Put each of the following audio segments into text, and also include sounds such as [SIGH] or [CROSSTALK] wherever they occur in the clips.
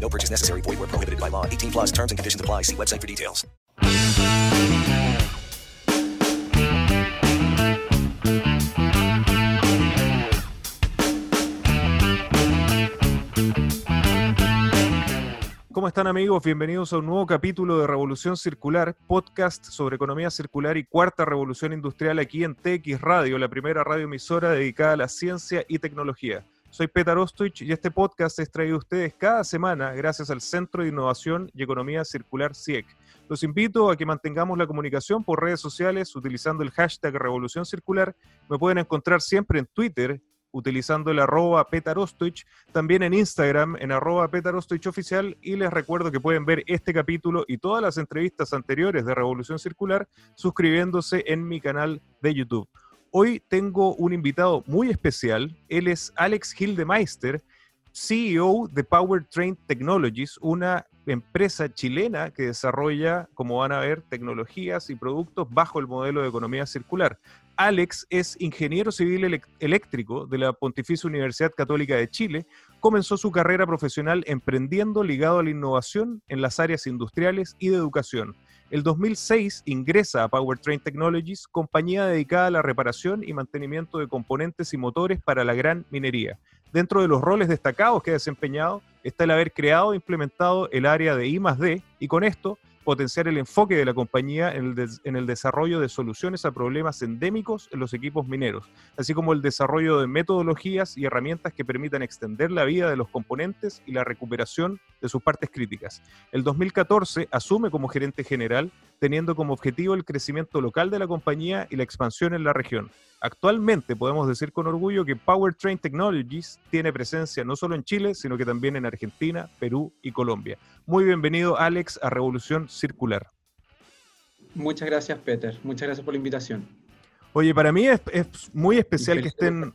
No purchase necessary. Void where prohibited by law. 18 plus terms and conditions apply. See website for details. ¿Cómo están amigos? Bienvenidos a un nuevo capítulo de Revolución Circular, podcast sobre economía circular y cuarta revolución industrial aquí en TX Radio, la primera radioemisora dedicada a la ciencia y tecnología. Soy Petar Ostoich y este podcast es traído a ustedes cada semana gracias al Centro de Innovación y Economía Circular CIEC. Los invito a que mantengamos la comunicación por redes sociales utilizando el hashtag Revolución Circular. Me pueden encontrar siempre en Twitter utilizando el arroba petarostoich, también en Instagram en arroba y les recuerdo que pueden ver este capítulo y todas las entrevistas anteriores de Revolución Circular suscribiéndose en mi canal de YouTube. Hoy tengo un invitado muy especial, él es Alex Hildemeister, CEO de Powertrain Technologies, una empresa chilena que desarrolla, como van a ver, tecnologías y productos bajo el modelo de economía circular. Alex es ingeniero civil eléctrico de la Pontificia Universidad Católica de Chile. Comenzó su carrera profesional emprendiendo ligado a la innovación en las áreas industriales y de educación. El 2006 ingresa a Powertrain Technologies, compañía dedicada a la reparación y mantenimiento de componentes y motores para la gran minería. Dentro de los roles destacados que ha desempeñado está el haber creado e implementado el área de I +D y con esto potenciar el enfoque de la compañía en el, desarrollo de soluciones a problemas endémicos en los equipos mineros, así como el desarrollo de metodologías y herramientas que permitan extender la vida de los componentes y la recuperación de sus partes críticas. El 2014 asume como gerente general, teniendo como objetivo el crecimiento local de la compañía y la expansión en la región. Actualmente podemos decir con orgullo que Powertrain Technologies tiene presencia no solo en Chile, sino que también en Argentina, Perú y Colombia. Muy bienvenido, Alex, a Revolución Circular. Muchas gracias, Peter. Muchas gracias por la invitación. Oye, para mí es, es muy especial que estén,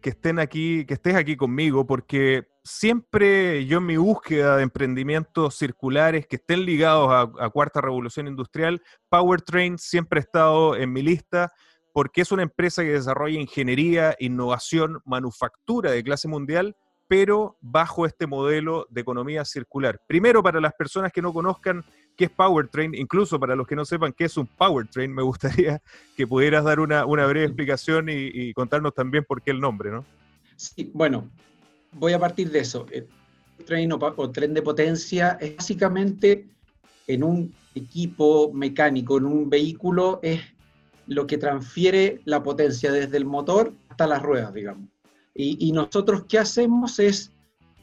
que estén aquí, que estés aquí conmigo, porque siempre yo en mi búsqueda de emprendimientos circulares que estén ligados a, a Cuarta Revolución Industrial, Powertrain siempre ha estado en mi lista, porque es una empresa que desarrolla ingeniería, innovación, manufactura de clase mundial, pero bajo este modelo de economía circular. Primero, para las personas que no conozcan qué es Powertrain, incluso para los que no sepan qué es un Powertrain, me gustaría [LAUGHS] que pudieras dar una, una breve explicación y, y contarnos también por qué el nombre, ¿no? Sí, bueno, voy a partir de eso. El tren o, tren de potencia es básicamente en un equipo mecánico, en un vehículo, es lo que transfiere la potencia desde el motor hasta las ruedas, digamos. Y, nosotros, ¿qué hacemos? Es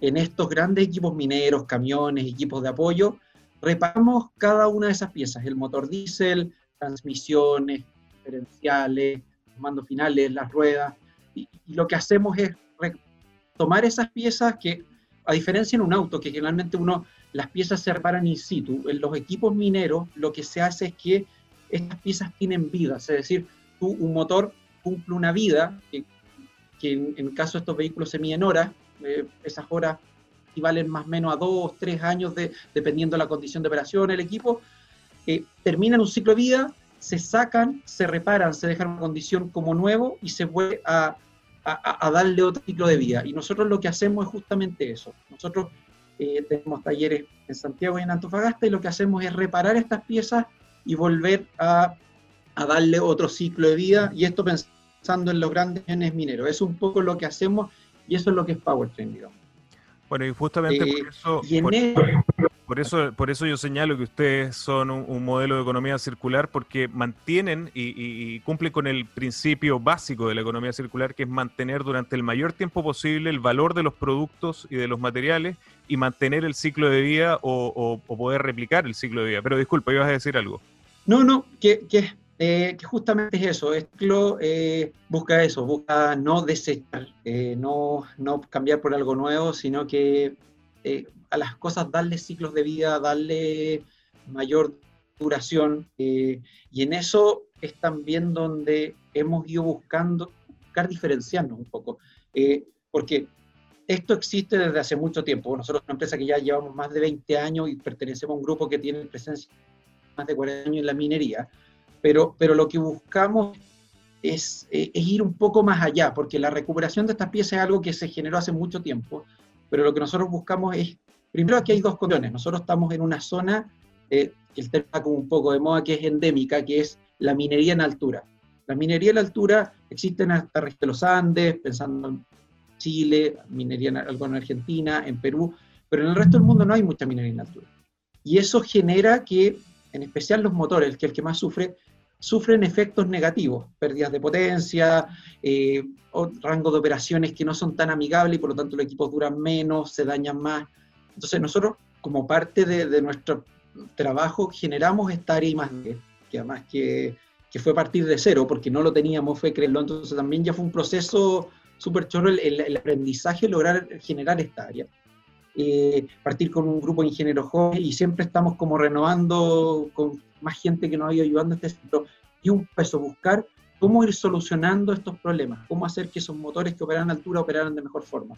en estos grandes equipos mineros, camiones, equipos de apoyo, reparamos cada una de esas piezas, el motor diésel, transmisiones, diferenciales, mandos finales, las ruedas, y, lo que hacemos es tomar esas piezas que, a diferencia en un auto, que generalmente uno, las piezas se reparan in situ, en los equipos mineros lo que se hace es que estas piezas tienen vidas, es decir, un motor cumple una vida, que, en, el caso de estos vehículos se miden horas, eh, esas horas equivalen más o menos a dos, tres años, de, dependiendo de la condición de operación del equipo, eh, terminan un ciclo de vida, se sacan, se reparan, se dejan en condición como nuevo y se vuelve a, a, a darle otro ciclo de vida. Y nosotros lo que hacemos es justamente eso. Nosotros eh, tenemos talleres en Santiago y en Antofagasta y lo que hacemos es reparar estas piezas y volver a, a darle otro ciclo de vida. Y esto pensando en los grandes bienes mineros. Es un poco lo que hacemos y eso es lo que es Powertrain, digamos. Bueno, y justamente Eh, por eso... y en por- el- Por eso, por eso yo señalo que ustedes son un, modelo de economía circular porque mantienen y, cumplen con el principio básico de la economía circular, que es mantener durante el mayor tiempo posible el valor de los productos y de los materiales y mantener el ciclo de vida o, poder replicar el ciclo de vida. Pero disculpa, ibas a decir algo. No, no, que, que eh, que justamente es eso, Esclo eh, busca eso, busca no desechar, eh, no, no, cambiar por algo nuevo, sino que a las cosas darle ciclos de vida, darle mayor duración, y en eso es también donde hemos ido buscando, buscar diferenciarnos un poco, porque esto existe desde hace mucho tiempo, nosotros una empresa que ya llevamos más de 20 años y pertenecemos a un grupo que tiene presencia más de 40 años en la minería, pero, pero lo que buscamos es, eh, es, ir un poco más allá, porque la recuperación de estas piezas es algo que se generó hace mucho tiempo, pero lo que nosotros buscamos es, primero aquí hay dos condiciones, nosotros estamos en una zona, eh, el tema como un poco de moda, que es endémica, que es la minería en altura. La minería en altura existe en esta región de los Andes, pensando en Chile, minería en, algo en Argentina, en Perú, pero en el resto del mundo no hay mucha minería en altura. Y eso genera que, en especial los motores, que es el que más sufre, sufren efectos negativos, pérdidas de potencia, eh, o rango de operaciones que no son tan amigables y por lo tanto los equipos duran menos, se dañan más. Entonces nosotros, como parte de, nuestro trabajo, generamos esta área más que además que, que, fue a partir de cero, porque no lo teníamos, fue creerlo, entonces también ya fue un proceso súper chorro el, el, aprendizaje, lograr generar esta área. Eh, partir con un grupo de ingenieros jóvenes y siempre estamos como renovando con más gente que nos ido ayudando a este centro. Y un peso, buscar cómo ir solucionando estos problemas, cómo hacer que esos motores que operan a altura operaran de mejor forma.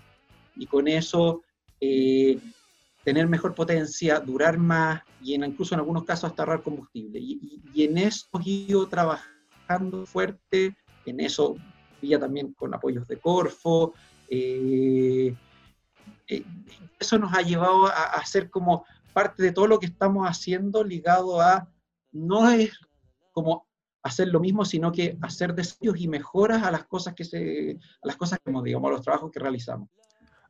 Y con eso eh, tener mejor potencia, durar más y en, incluso en algunos casos hasta ahorrar combustible. Y, en eso hemos ido trabajando fuerte, en eso vía también con apoyos de Corfo. Eh, eh, eso nos ha llevado a, a hacer como parte de todo lo que estamos haciendo ligado a no es como hacer lo mismo, sino que hacer desafíos y mejoras a las cosas que se, a las cosas que digamos, a los trabajos que realizamos.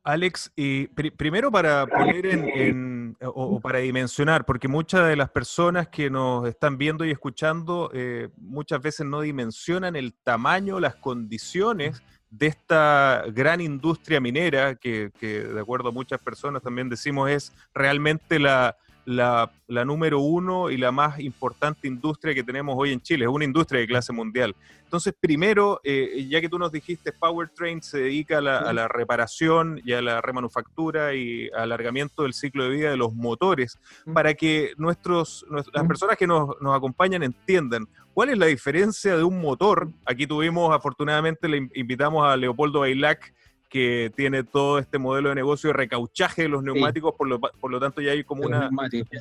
Alex, y primero para poner en, o, para dimensionar, porque muchas de las personas que nos están viendo y escuchando eh, muchas veces no dimensionan el tamaño, las condiciones de esta gran industria minera, que, que de acuerdo a muchas personas también decimos es realmente la, la, número uno y la más importante industria que tenemos hoy en Chile, es una industria de clase mundial. Entonces, primero, eh, ya que tú nos dijiste, Powertrain se dedica a la, reparación y a la remanufactura y alargamiento del ciclo de vida de los motores, para que nuestros, las personas que nos, nos acompañan entiendan cuál es la diferencia de un motor. Aquí tuvimos, afortunadamente, le invitamos a Leopoldo Bailac, que tiene todo este modelo de negocio de recauchaje de los neumáticos, por, lo, por lo tanto ya hay como una...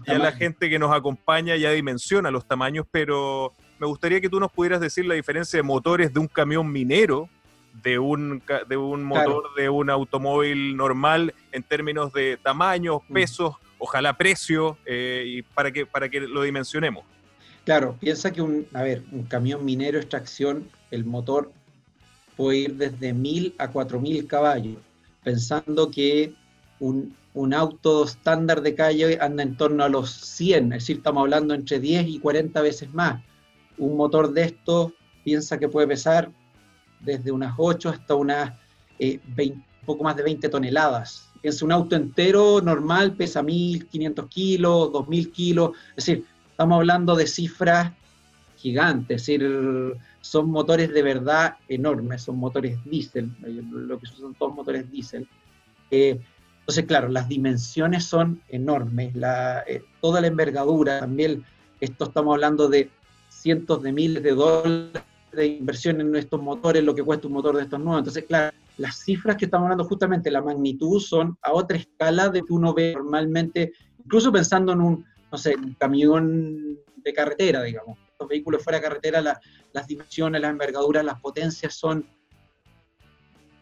Ya la gente que nos acompaña ya dimensiona los tamaños, pero me gustaría que tú nos pudieras decir la diferencia de motores de un camión minero, de un, de un motor de un automóvil normal en términos de tamaños, mm. pesos, ojalá precio, eh, y para que, para que lo dimensionemos. Claro, piensa que un, a ver, un camión minero extracción, el motor puede ir desde 1000 a 4000 caballos, pensando que un, auto estándar de calle anda en torno a los 100, es decir, estamos hablando entre 10 y 40 veces más. Un motor de estos piensa que puede pesar desde unas 8 hasta unas eh, poco más de 20 toneladas. Piensa un auto entero normal pesa 1500 kilos, 2000 kilos, es decir, estamos hablando de cifras gigantes, es decir, son motores de verdad enormes, son motores diésel, lo que son todos motores diésel. Eh, entonces, claro, las dimensiones son enormes, la, eh, toda la envergadura, también esto estamos hablando de cientos de miles de dólares de inversión en estos motores, lo que cuesta un motor de estos nuevos. Entonces, claro, las cifras que estamos hablando, justamente la magnitud, son a otra escala de que uno ve normalmente, incluso pensando en un, no sé, un camión de carretera, digamos vehículos fuera de carretera, las dimensiones, las envergaduras, las potencias son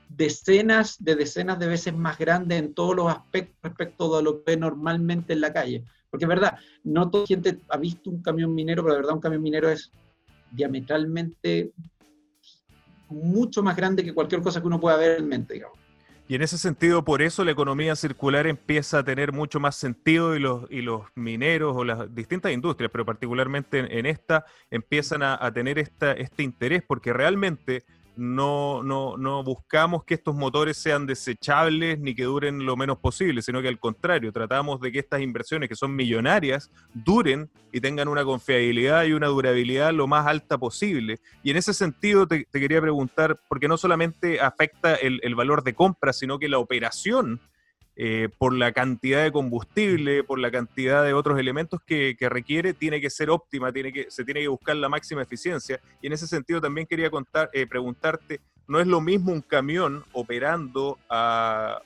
decenas de decenas de veces más grandes en todos los aspectos respecto a lo que normalmente en la calle. Porque es verdad, no toda gente ha visto un camión minero, pero de verdad un camión minero es diametralmente mucho más grande que cualquier cosa que uno pueda ver en mente, digamos. Y en ese sentido, por eso la economía circular empieza a tener mucho más sentido y los, y los mineros o las distintas industrias, pero particularmente en, esta, empiezan a, a tener esta, este interés, porque realmente no, no, no buscamos que estos motores sean desechables ni que duren lo menos posible, sino que al contrario, tratamos de que estas inversiones que son millonarias duren y tengan una confiabilidad y una durabilidad lo más alta posible. Y en ese sentido te, quería preguntar, porque no solamente afecta el, el valor de compra, sino que la operación eh, por la cantidad de combustible, por la cantidad de otros elementos que, requiere, tiene que ser óptima, tiene que, se tiene que buscar la máxima eficiencia. Y en ese sentido también quería contar, eh, preguntarte, ¿no es lo mismo un camión operando a,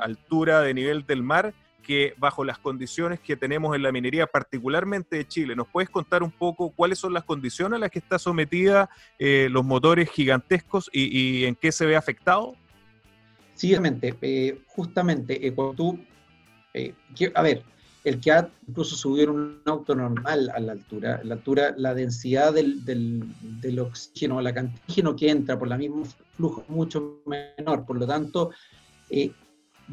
altura de nivel del mar que bajo las condiciones que tenemos en la minería, particularmente de Chile. ¿Nos puedes contar un poco cuáles son las condiciones a las que está sometida eh, los motores gigantescos y, en qué se ve afectado? Siguiente, eh, justamente, eh, cuando tú, eh, a ver, el que ha incluso subido un auto normal a la altura, la altura, la densidad del, oxígeno, la cantidad de oxígeno que entra por la mismo flujo es mucho menor, por lo tanto,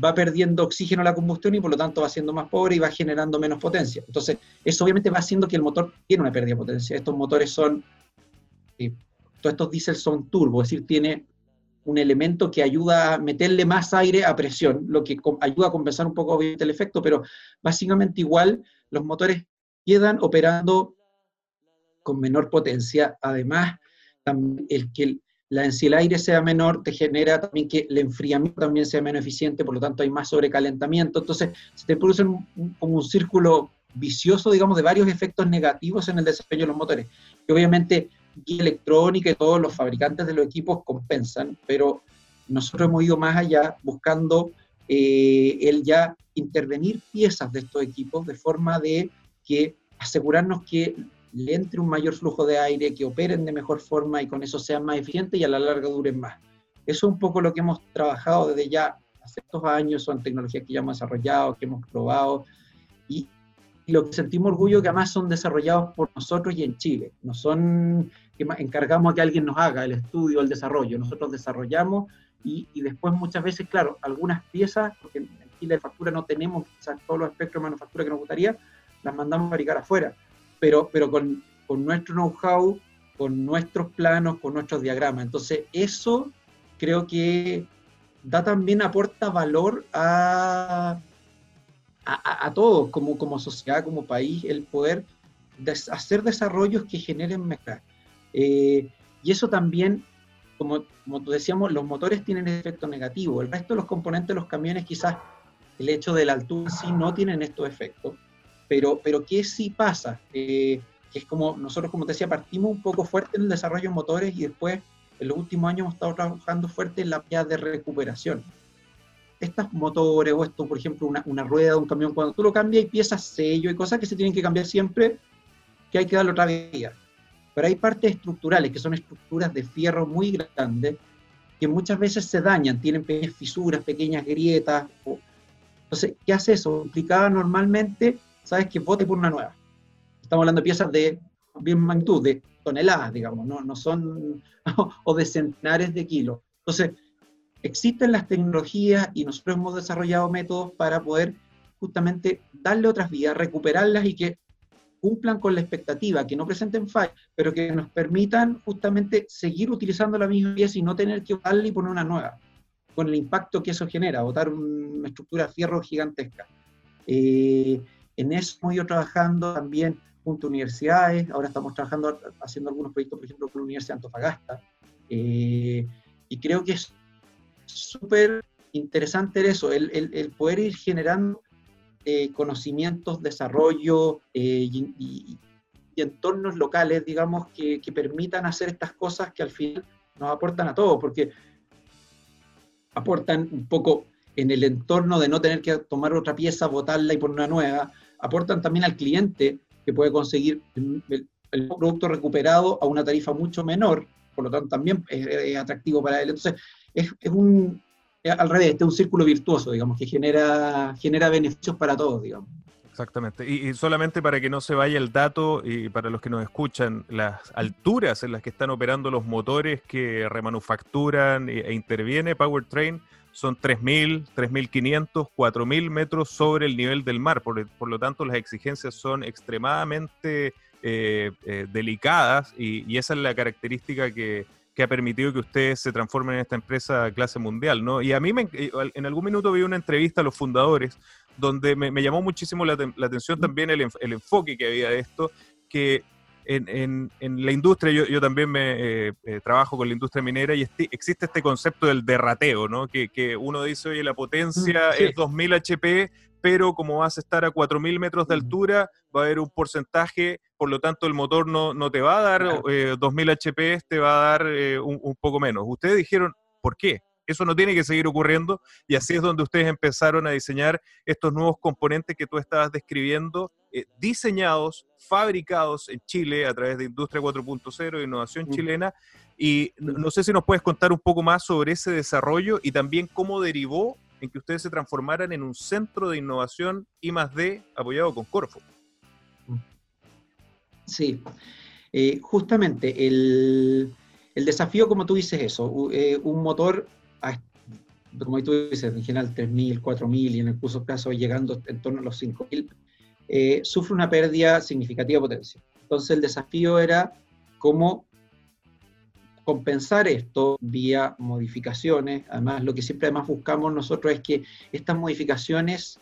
va perdiendo oxígeno la combustión y por lo tanto va siendo más pobre y va generando menos potencia. Entonces, eso obviamente va haciendo que el motor tiene una pérdida de potencia. Estos motores son, todos estos diésel son turbo, es decir, tiene un elemento que ayuda a meterle más aire a presión, lo que ayuda a compensar un poco el efecto, pero básicamente igual los motores quedan operando con menor potencia. Además, el que la densidad del aire sea menor te genera también que el enfriamiento también sea menos eficiente, por lo tanto hay más sobrecalentamiento. Entonces, se produce como un círculo vicioso, digamos, de varios efectos negativos en el desempeño de los motores. Y obviamente y electrónica y todos los fabricantes de los equipos compensan, pero nosotros hemos ido más allá buscando eh, el ya intervenir piezas de estos equipos de forma de que asegurarnos que le entre un mayor flujo de aire, que operen de mejor forma y con eso sean más eficientes y a la larga duren más. Eso es un poco lo que hemos trabajado desde ya hace estos años, son tecnologías que ya hemos desarrollado, que hemos probado y lo que sentimos orgullo que además son desarrollados por nosotros y en Chile. No son que encargamos a que alguien nos haga el estudio, el desarrollo. Nosotros desarrollamos y, después muchas veces, claro, algunas piezas, porque en Chile de factura no tenemos quizás todos los espectros de manufactura que nos gustaría, las mandamos a fabricar afuera. Pero, pero con, con nuestro know-how, con nuestros planos, con nuestros diagramas. Entonces, eso creo que da también, aporta valor a, a, a todos, como, como sociedad, como país, el poder hacer desarrollos que generen mezclas. Eh, y eso también, como, como decíamos, los motores tienen efecto negativo. El resto de los componentes de los camiones, quizás el hecho de la altura sí no tienen estos efectos. Pero, pero ¿qué sí pasa? Eh, que es como nosotros, como te decía, partimos un poco fuerte en el desarrollo de motores y después, en los últimos años, hemos estado trabajando fuerte en la vía de recuperación. Estos motores o esto, por ejemplo, una, una rueda de un camión, cuando tú lo cambias, hay piezas sello y cosas que se tienen que cambiar siempre, que hay que darle otra vida pero hay partes estructurales, que son estructuras de fierro muy grandes, que muchas veces se dañan, tienen pequeñas fisuras, pequeñas grietas. Entonces, ¿qué hace eso? Implicaba normalmente, sabes que vote por una nueva. Estamos hablando de piezas de bien magnitud, de toneladas, digamos, no, no son, [LAUGHS] o de centenares de kilos. Entonces, existen las tecnologías y nosotros hemos desarrollado métodos para poder justamente darle otras vías, recuperarlas y que cumplan con la expectativa, que no presenten fallas, pero que nos permitan justamente seguir utilizando la misma pieza y no tener que botarla y poner una nueva, con el impacto que eso genera, botar una estructura de fierro gigantesca. Eh, en eso hemos ido trabajando también junto a universidades, ahora estamos trabajando, haciendo algunos proyectos, por ejemplo, con la Universidad de Antofagasta, eh, y creo que es súper interesante eso, el, el, el poder ir generando eh, conocimientos, desarrollo eh, y, entornos locales, digamos, que, permitan hacer estas cosas que al final nos aportan a todos, porque aportan un poco en el entorno de no tener que tomar otra pieza, botarla y poner una nueva, aportan también al cliente que puede conseguir el, producto recuperado a una tarifa mucho menor, por lo tanto también es, atractivo para él. Entonces, es, es, un, al revés, este es un círculo virtuoso, digamos, que genera, genera beneficios para todos, digamos. Exactamente. Y, solamente para que no se vaya el dato y para los que nos escuchan, las alturas en las que están operando los motores que remanufacturan e, e interviene Powertrain son 3.000, 3.500, 4.000 metros sobre el nivel del mar. Por, por, lo tanto, las exigencias son extremadamente eh, eh, delicadas y, esa es la característica que, que, ha permitido que ustedes se transformen en esta empresa clase mundial. ¿no? Y a mí me, en algún minuto vi una entrevista a los fundadores donde me, me llamó muchísimo la, la atención también el, el enfoque que había de esto, que en, en, la industria, yo, yo también me eh, eh, trabajo con la industria minera y existe este concepto del derrateo, ¿no? Que, que uno dice, oye, la potencia es 2000 HP, pero como vas a estar a 4000 metros de altura, va a haber un porcentaje, por lo tanto el motor no, no te va a dar 2000 HP, te va a dar eh, un, un poco menos. Ustedes dijeron, ¿por qué? Eso no tiene que seguir ocurriendo y así es donde ustedes empezaron a diseñar estos nuevos componentes que tú estabas describiendo, eh, diseñados, fabricados en Chile a través de Industria 4.0, Innovación. Chilena. Y no sé si nos puedes contar un poco más sobre ese desarrollo y también cómo derivó en que ustedes se transformaran en un centro de innovación I más D apoyado con Corfo. Sí, eh, justamente el, desafío, como tú dices eso, eh, un motor como tú dices, en general 3.000, 4.000 y en el curso caso llegando en torno a los 5.000, eh, sufre una pérdida significativa de potencia. Entonces el desafío era cómo compensar esto vía modificaciones. Además, lo que siempre además buscamos nosotros es que estas modificaciones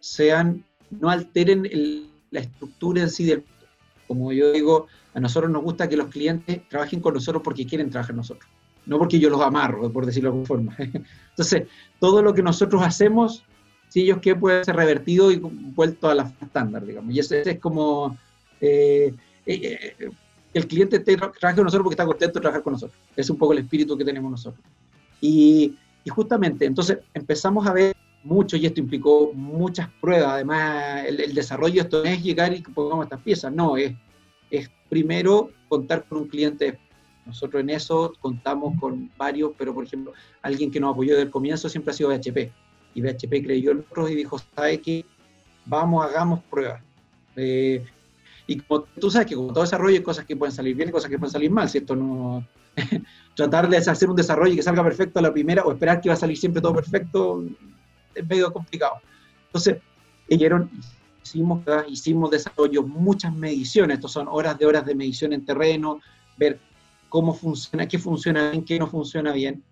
sean, no alteren la estructura en sí del como yo digo, a nosotros nos gusta que los clientes trabajen con nosotros porque quieren trabajar nosotros no porque yo los amarro, por decirlo de alguna forma. [LAUGHS] Entonces, todo lo que nosotros hacemos, si ellos que puede ser revertido y vuelto a la estándar, digamos. Y ese, es como eh, eh, eh, el cliente trabaja con nosotros porque está contento de trabajar con nosotros. Es un poco el espíritu que tenemos nosotros. Y, justamente, entonces empezamos a ver mucho, y esto implicó muchas pruebas, además el, desarrollo esto no es llegar y que pongamos estas piezas, no, es, es primero contar con un cliente nosotros en eso contamos con varios, pero por ejemplo, alguien que nos apoyó desde el comienzo siempre ha sido BHP. Y BHP creyó en nosotros y dijo, ¿sabe qué? Vamos, hagamos pruebas. Eh, y como tú sabes que como todo desarrollo hay cosas que pueden salir bien y cosas que pueden salir mal, ¿cierto? No, [LAUGHS] tratar de hacer un desarrollo y que salga perfecto a la primera o esperar que va a salir siempre todo perfecto es medio complicado. Entonces, hicimos, hicimos desarrollo, muchas mediciones, estos son horas de horas de medición en terreno, ver cómo funciona, qué funciona bien, qué no funciona bien.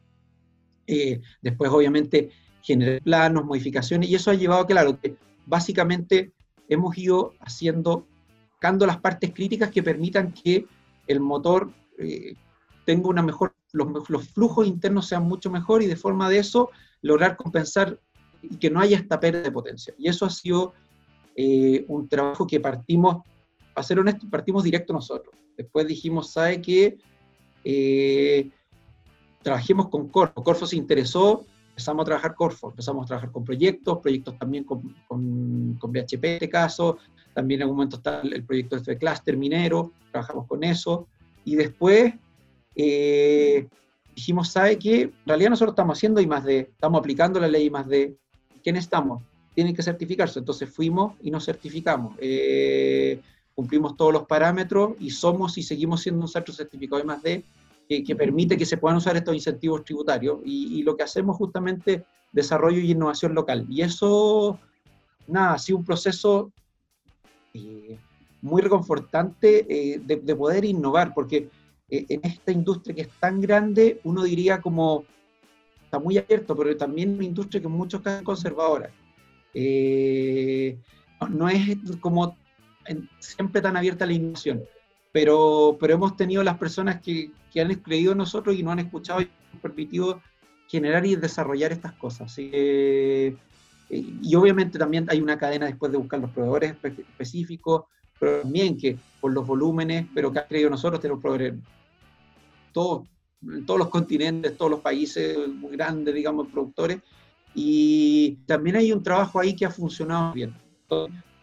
Eh, después, obviamente, generar planos, modificaciones, y eso ha llevado, claro, que básicamente hemos ido haciendo, buscando las partes críticas que permitan que el motor eh, tenga una mejor, los, los, flujos internos sean mucho mejor y de forma de eso lograr compensar y que no haya esta pérdida de potencia. Y eso ha sido eh, un trabajo que partimos, para ser honesto, partimos directo nosotros. Después dijimos, ¿sabe qué? eh, trabajemos con Corfo. Corfo se interesó, empezamos a trabajar Corfo, empezamos a trabajar con proyectos, proyectos también con, con, BHP en este caso, también en algún momento está el proyecto de Cluster minero, trabajamos con eso, y después eh, dijimos, ¿sabe qué? En realidad nosotros estamos haciendo I más D, estamos aplicando la ley I más D, ¿quién estamos? Tienen que certificarse, entonces fuimos y nos certificamos. Eh, cumplimos todos los parámetros y somos y seguimos siendo un centro certificado de más D que, permite que se puedan usar estos incentivos tributarios y, lo que hacemos justamente desarrollo y innovación local. Y eso, nada, ha sido un proceso eh, muy reconfortante eh, de, poder innovar, porque eh, en esta industria que es tan grande, uno diría como, está muy abierto, pero también una industria que en muchos casos es conservadora. no es como siempre tan abierta a la innovación. Pero, pero hemos tenido las personas que, que han creído en nosotros y nos han escuchado y nos han permitido generar y desarrollar estas cosas. Eh, y obviamente también hay una cadena después de buscar los proveedores específicos, pero también que por los volúmenes, pero que han creído nosotros, tenemos proveedores todos, en todos los continentes, todos los países muy grandes, digamos, productores. Y también hay un trabajo ahí que ha funcionado bien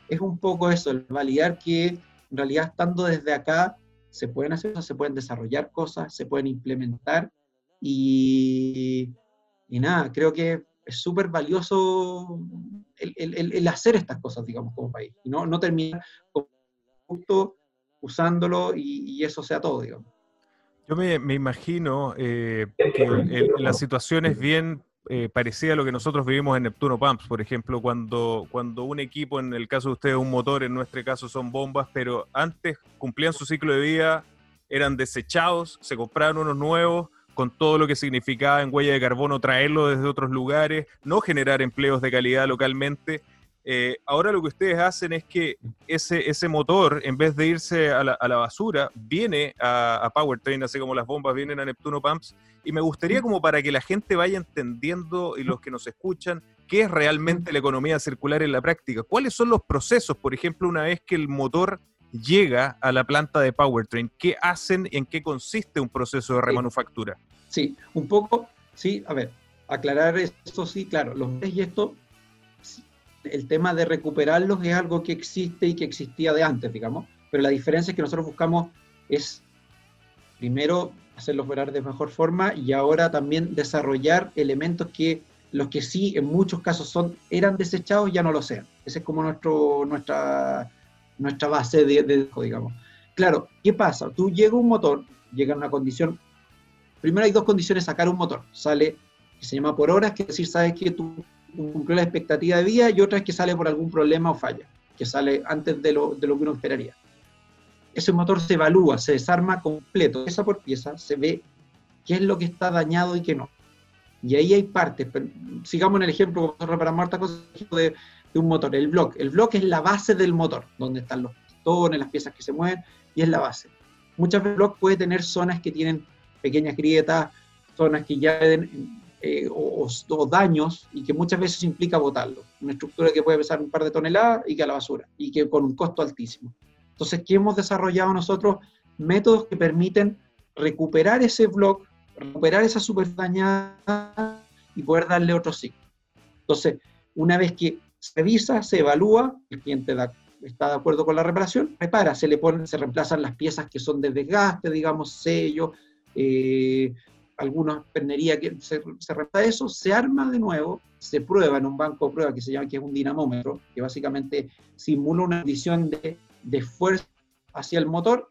es un poco eso, el validar que en realidad estando desde acá se pueden hacer cosas, se pueden desarrollar cosas, se pueden implementar y, y nada, creo que es súper valioso el, hacer estas cosas, digamos, como país, y no, no terminar justo usándolo y, eso sea todo, digamos. Yo me, imagino eh, que la situación es bien eh, parecida a lo que nosotros vivimos en Neptuno Pumps, por ejemplo, cuando, cuando un equipo, en el caso de ustedes un motor, en nuestro caso son bombas, pero antes cumplían su ciclo de vida, eran desechados, se compraban unos nuevos, con todo lo que significaba en huella de carbono traerlo desde otros lugares, no generar empleos de calidad localmente. Eh, ahora lo que ustedes hacen es que ese, ese motor, en vez de irse a la, a la basura, viene a, a, Powertrain, así como las bombas vienen a Neptuno Pumps. Y me gustaría como para que la gente vaya entendiendo y los que nos escuchan, qué es realmente la economía circular en la práctica. ¿Cuáles son los procesos? Por ejemplo, una vez que el motor llega a la planta de Powertrain, ¿qué hacen y en qué consiste un proceso de remanufactura? Sí, un poco, sí, a ver, aclarar esto sí, claro, los y esto el tema de recuperarlos es algo que existe y que existía de antes, digamos, pero la diferencia es que nosotros buscamos es, primero, hacerlos operar de mejor forma y ahora también desarrollar elementos que los que sí en muchos casos son, eran desechados ya no lo sean. Esa es como nuestro, nuestra, nuestra base de, de, digamos. Claro, ¿qué pasa? Tú llega un motor, llega a una condición, primero hay dos condiciones sacar un motor, sale, que se llama por horas, que decir, sabes que tú cumplió la expectativa de vida y otra es que sale por algún problema o falla, que sale antes de lo, de lo que uno esperaría. Ese motor se evalúa, se desarma completo, pieza por pieza, se ve qué es lo que está dañado y qué no. Y ahí hay partes, sigamos en el ejemplo, reparamos de un motor, el bloque. El bloque es la base del motor, donde están los pistones, las piezas que se mueven, y es la base. Muchas veces el bloque puede tener zonas que tienen pequeñas grietas, zonas que ya eh, o, o, daños y que muchas veces implica botarlo. Una estructura que puede pesar un par de toneladas y que a la basura y que con un costo altísimo. Entonces, ¿qué hemos desarrollado nosotros? Métodos que permiten recuperar ese bloque, recuperar esa super dañada y poder darle otro ciclo. Entonces, una vez que se revisa, se evalúa, el cliente está de acuerdo con la reparación, repara, se le ponen, se reemplazan las piezas que son de desgaste, digamos, sello, eh, alguna pernería que se, se reemplaza eso, se arma de nuevo, se prueba en un banco de prueba que se llama, que es un dinamómetro, que básicamente simula una condición de, de fuerza hacia el motor.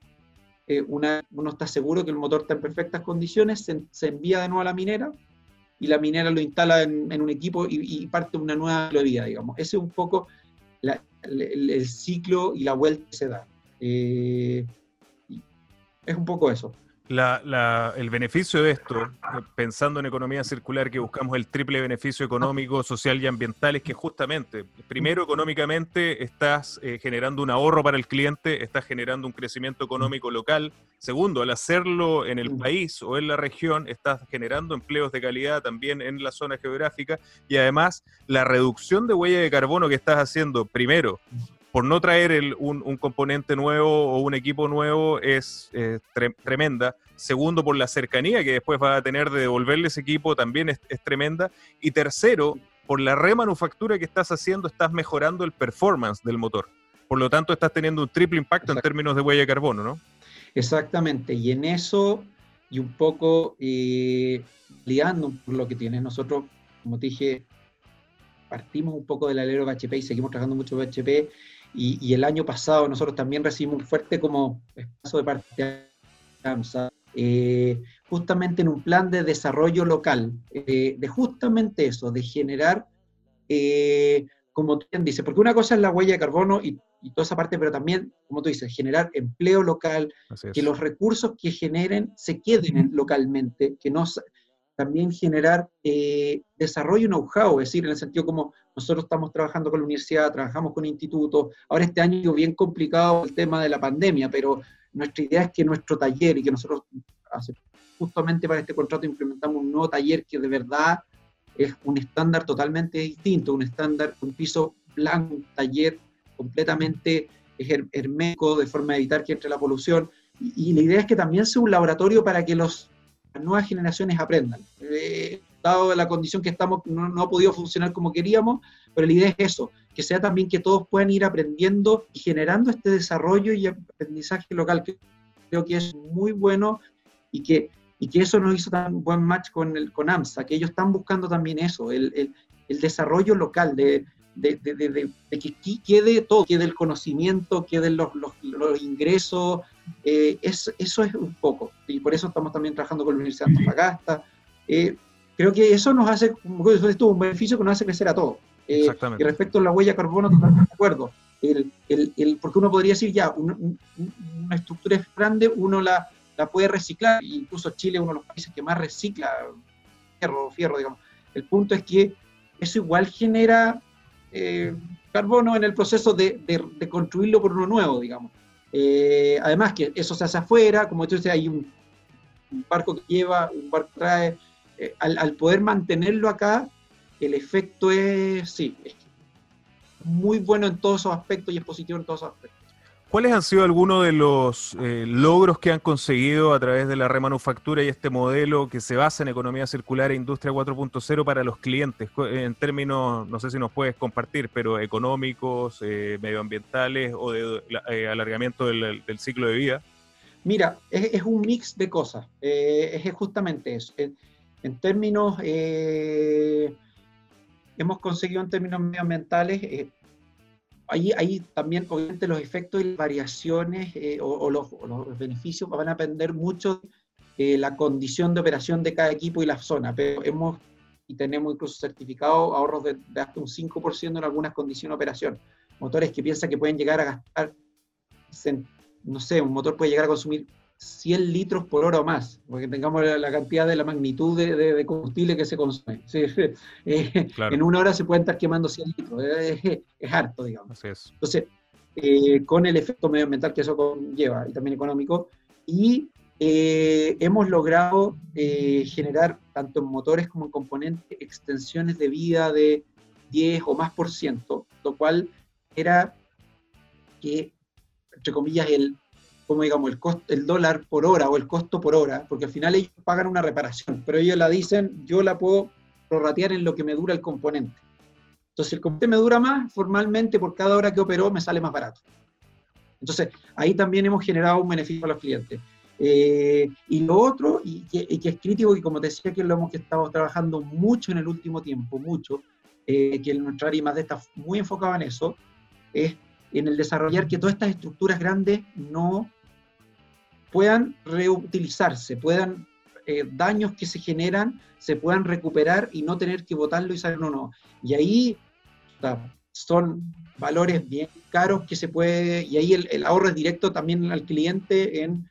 Eh, uno está seguro que el motor está en perfectas condiciones, se, envía de nuevo a la minera y la minera lo instala en, un equipo y, y, parte una nueva vida, digamos. Ese es un poco el, ciclo y la vuelta que se da. Eh, es un poco eso. La, la, el beneficio de esto, pensando en economía circular, que buscamos el triple beneficio económico, social y ambiental, es que justamente, primero, económicamente estás eh, generando un ahorro para el cliente, estás generando un crecimiento económico local. Segundo, al hacerlo en el país o en la región, estás generando empleos de calidad también en la zona geográfica y además la reducción de huella de carbono que estás haciendo, primero, por no traer el, un, un, componente nuevo o un equipo nuevo es eh, tre tremenda. Segundo, por la cercanía que después va a tener de devolverle ese equipo también es, es, tremenda. Y tercero, por la remanufactura que estás haciendo, estás mejorando el performance del motor. Por lo tanto, estás teniendo un triple impacto en términos de huella de carbono, ¿no? Exactamente. Y en eso, y un poco eh, liando por lo que tienes, nosotros, como te dije, partimos un poco del alero BHP y seguimos trabajando mucho BHP y, y, el año pasado nosotros también recibimos un fuerte como espacio de parte de AMSA, eh, justamente en un plan de desarrollo local, eh, de justamente eso, de generar, eh, como tú dices, porque una cosa es la huella de carbono y, y, toda esa parte, pero también, como tú dices, generar empleo local, que los recursos que generen se queden en, localmente, que no también generar eh, desarrollo know-how, es decir, en el sentido como nosotros estamos trabajando con la universidad, trabajamos con institutos, ahora este año bien complicado el tema de la pandemia, pero nuestra idea es que nuestro taller y que nosotros justamente para este contrato implementamos un nuevo taller que de verdad es un estándar totalmente distinto, un estándar, un piso blanco, un taller completamente hermético, de forma de evitar que entre la polución, y, y la idea es que también sea un laboratorio para que los nuevas generaciones aprendan. Eh, dado la condición que estamos, no, no, ha podido funcionar como queríamos, pero la idea es eso, que sea también que todos puedan ir aprendiendo y generando este desarrollo y aprendizaje local, que creo que es muy bueno y que, y que eso nos hizo tan buen match con, el, con AMSA, que ellos están buscando también eso, el, el, el desarrollo local, de, de, de, de, que quede todo, quede el conocimiento, queden los, los, los ingresos, eh, es, eso es un poco, y por eso estamos también trabajando con la Universidad de Antofagasta. Eh, creo que eso nos hace, esto es un beneficio que nos hace crecer a todos. Eh, y respecto a la huella de carbono, totalmente de acuerdo. El, el, el, porque uno podría decir ya, una, una estructura es grande, uno la, la, puede reciclar, incluso Chile es uno de los países que más recicla fierro, fierro, digamos. El punto es que eso igual genera eh, carbono en el proceso de, de, construirlo por uno nuevo, digamos. Eh, además que eso se hace afuera, como tú dices, hay un, barco que lleva, un barco que trae, eh, al, poder mantenerlo acá, el efecto es, sí, es muy bueno en todos esos aspectos y es positivo en todos esos aspectos. ¿Cuáles han sido algunos de los eh, logros que han conseguido a través de la remanufactura y este modelo que se basa en economía circular e industria 4.0 para los clientes? En términos, no sé si nos puedes compartir, pero económicos, eh, medioambientales o de eh, alargamiento del, ciclo de vida. Mira, es, un mix de cosas. es justamente eso. En términos, hemos conseguido en términos medioambientales ahí, también, obviamente, los efectos y las variaciones eh, o, los, beneficios van a depender mucho de la condición de operación de cada equipo y la zona, pero hemos y tenemos incluso certificado ahorros de, hasta un 5% en algunas condiciones de operación. Motores que piensan que pueden llegar a gastar, no sé, un motor puede llegar a consumir 100 litros por hora o más, porque tengamos la, cantidad de la magnitud de, combustible que se consume. [LAUGHS] Eh, en una hora se pueden estar quemando 100 litros, es, harto, digamos. Entonces, eh, con el efecto medioambiental que eso conlleva y también económico, y eh, hemos logrado generar, tanto en motores como en componentes, extensiones de vida de 10 o más por ciento, lo cual era que, entre comillas, el como digamos, el, costo, el dólar por hora o el costo por hora, porque al final ellos pagan una reparación, pero ellos la dicen, yo la puedo prorratear en lo que me dura el componente. Entonces, el componente me dura más, formalmente por cada hora que operó me sale más barato. Entonces, ahí también hemos generado un beneficio a los clientes. Eh, y lo otro, y que, es crítico, y como decía que lo hemos estado trabajando mucho en el último tiempo, mucho, eh, que nuestra área más de está muy enfocado en eso, es en el desarrollar que todas estas estructuras grandes no puedan reutilizarse, puedan eh, daños que se generan se puedan recuperar y no tener que votarlo y saber no, no. Y ahí son valores bien caros que se puede, y ahí el, ahorro es directo también al cliente en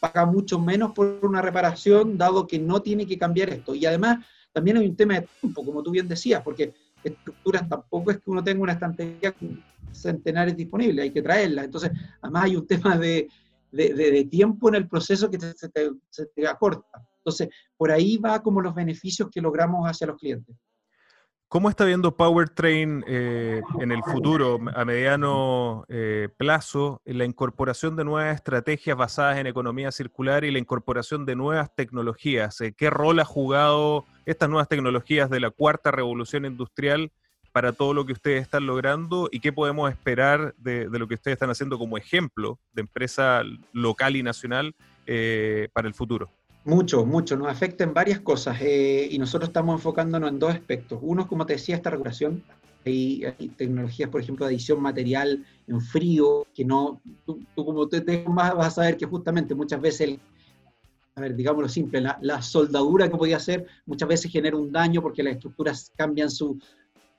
paga mucho menos por una reparación, dado que no tiene que cambiar esto. Y además también hay un tema de tiempo, como tú bien decías, porque estructuras tampoco es que uno tenga una estantería con centenares disponibles, hay que traerlas. Entonces, además hay un [LAUGHS] tema de, de, tiempo en el proceso que se, te, acorta. Entonces, por ahí va como los beneficios que logramos hacia los clientes. ¿Cómo está viendo Powertrain eh, en el futuro, a mediano eh, plazo, la incorporación de nuevas estrategias basadas en economía circular y la incorporación de nuevas tecnologías? Eh, ¿Qué rol ha jugado estas nuevas tecnologías de la cuarta revolución industrial para todo lo que ustedes están logrando y qué podemos esperar de, lo que ustedes están haciendo como ejemplo de empresa local y nacional eh, para el futuro. Mucho, mucho, nos afecta en varias cosas eh, y nosotros estamos enfocándonos en dos aspectos. Uno, como te decía, esta regulación. Hay, tecnologías, por ejemplo, de adición material en frío, que no, tú, como te, te más vas a saber que justamente muchas veces a ver, digámoslo simple, la, la, soldadura que podía hacer muchas veces genera un daño porque las estructuras cambian su,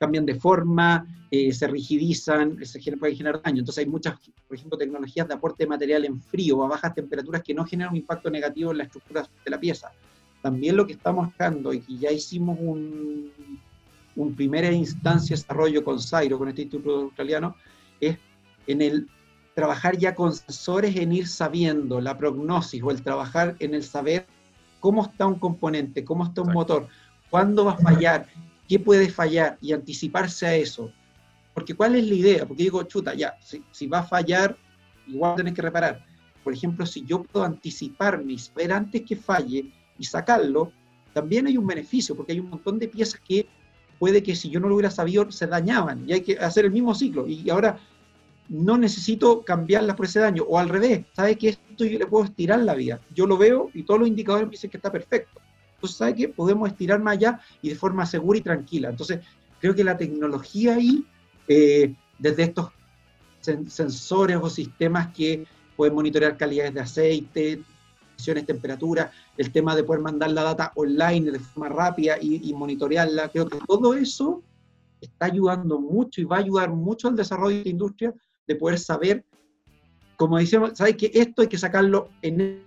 cambian de forma, eh, se rigidizan, se puede generar daño. Entonces hay muchas, por ejemplo, tecnologías de aporte de material en frío o a bajas temperaturas que no generan un impacto negativo en la estructura de la pieza. También lo que estamos buscando y que ya hicimos un, un primera instancia de desarrollo con Zairo, con este instituto australiano, es en el trabajar ya con sensores en ir sabiendo la prognosis o el trabajar en el saber cómo está un componente, cómo está un motor, cuándo va a fallar, qué puede fallar y anticiparse a eso. Porque ¿cuál es la idea? Porque digo, chuta, ya, si, va a fallar, igual tenés que reparar. Por ejemplo, si yo puedo anticiparme y saber antes que falle y sacarlo, también hay un beneficio, porque hay un montón de piezas que puede que si yo no lo hubiera sabido se dañaban y hay que hacer el mismo ciclo. Y ahora no necesito cambiarlas por ese daño. O al revés, ¿sabe que esto yo le puedo estirar la vida? Yo lo veo y todos los indicadores me dicen que está perfecto. Entonces, ¿sabe qué? Podemos estirar más allá y de forma segura y tranquila. Entonces, creo que la tecnología ahí, eh, desde estos sensores o sistemas que pueden monitorear calidades de aceite, temperatura, el tema de poder mandar la data online de forma rápida y, monitorearla. Creo que todo eso está ayudando mucho y va a ayudar mucho al desarrollo de la industria de poder saber, como decíamos, ¿sabes que esto hay que sacarlo en el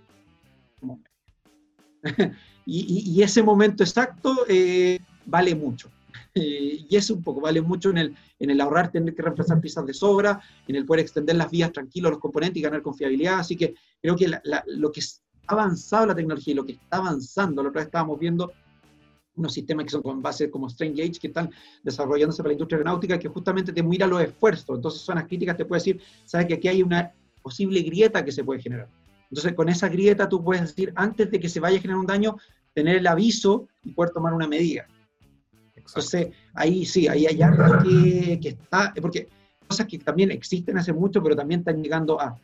momento? [LAUGHS] y, ese momento exacto eh, vale mucho. y eso un poco, vale mucho en el, en el ahorrar, tener que reemplazar piezas de sobra, en el poder extender las vías tranquilos, los componentes y ganar confiabilidad. Así que creo que lo que ha avanzado la tecnología y lo que está avanzando, la otra vez estábamos viendo unos sistemas que son con base como Gauge que están desarrollándose para la industria aeronáutica, que justamente te mira los esfuerzos. Entonces, zonas críticas te puede decir, sabes que aquí hay una posible grieta que se puede generar. Entonces, con esa grieta tú puedes decir, antes de que se vaya a generar un daño, tener el aviso y poder tomar una medida. Entonces, ahí sí, ahí hay algo que, que está, porque cosas que también existen hace mucho, pero también están llegando a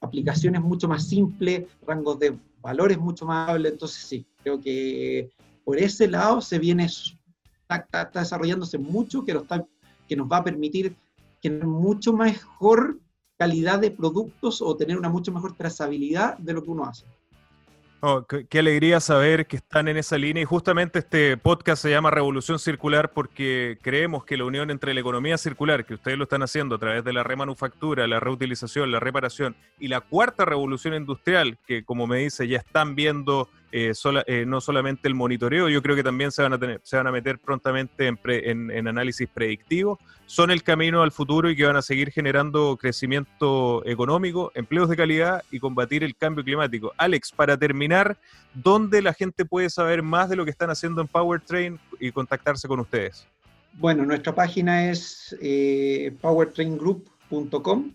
aplicaciones mucho más simples, rangos de valores mucho más amables. Entonces, sí, creo que por ese lado se viene, está, desarrollándose mucho que, está, que nos va a permitir tener mucho mejor calidad de productos o tener una mucho mejor trazabilidad de lo que uno hace. Oh, qué, alegría saber que están en esa línea. Y justamente este podcast se llama Revolución Circular porque creemos que la unión entre la economía circular, que ustedes lo están haciendo a través de la remanufactura, la reutilización, la reparación y la cuarta revolución industrial, que como me dice ya están viendo eh, eh, no solamente el monitoreo, yo creo que también se van a, se van a meter prontamente en, análisis predictivo, son el camino al futuro y que van a seguir generando crecimiento económico, empleos de calidad y combatir el cambio climático. Alex, para terminar, ¿dónde la gente puede saber más de lo que están haciendo en Powertrain y contactarse con ustedes? Bueno, nuestra página es eh, powertraingroup.com.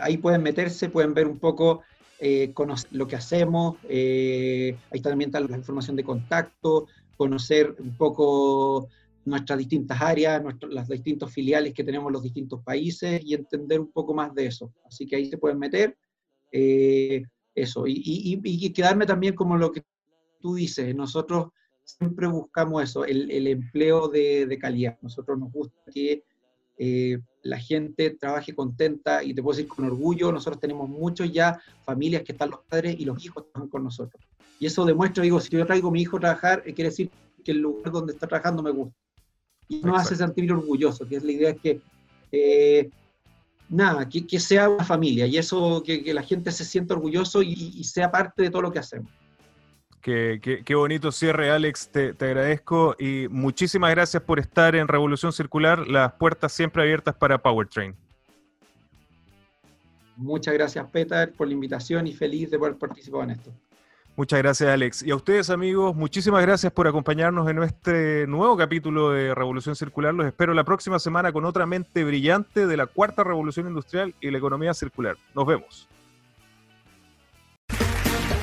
ahí pueden meterse, pueden ver un poco eh, conocer lo que hacemos, eh, ahí también está la información de contacto, conocer un poco nuestras distintas áreas, las distintos filiales que tenemos en los distintos países y entender un poco más de eso. Así que ahí se pueden meter. Eh, eso, y, quedarme también como lo que tú dices, nosotros siempre buscamos eso, el, empleo de, de, calidad. Nosotros nos gusta que eh, la gente trabaje contenta y te puedo decir con orgullo, nosotros tenemos muchos ya familias que están los padres y los hijos están con nosotros. Y eso demuestra, digo, si yo traigo a mi hijo a trabajar, eh, quiere decir que el lugar donde está trabajando me gusta. Y nos hace sentir orgulloso, que es la idea es que, eh, nada, que, sea una familia y eso, que, la gente se sienta orgulloso y sea parte de todo lo que hacemos. Qué, bonito cierre, Alex. Te, agradezco y muchísimas gracias por estar en Revolución Circular. Las puertas siempre abiertas para Powertrain. Muchas gracias, Peter, por la invitación y feliz de poder participar en esto. Muchas gracias, Alex. Y a ustedes, amigos, muchísimas gracias por acompañarnos en este nuevo capítulo de Revolución Circular. Los espero la próxima semana con otra mente brillante de la cuarta revolución industrial y la economía circular. Nos vemos.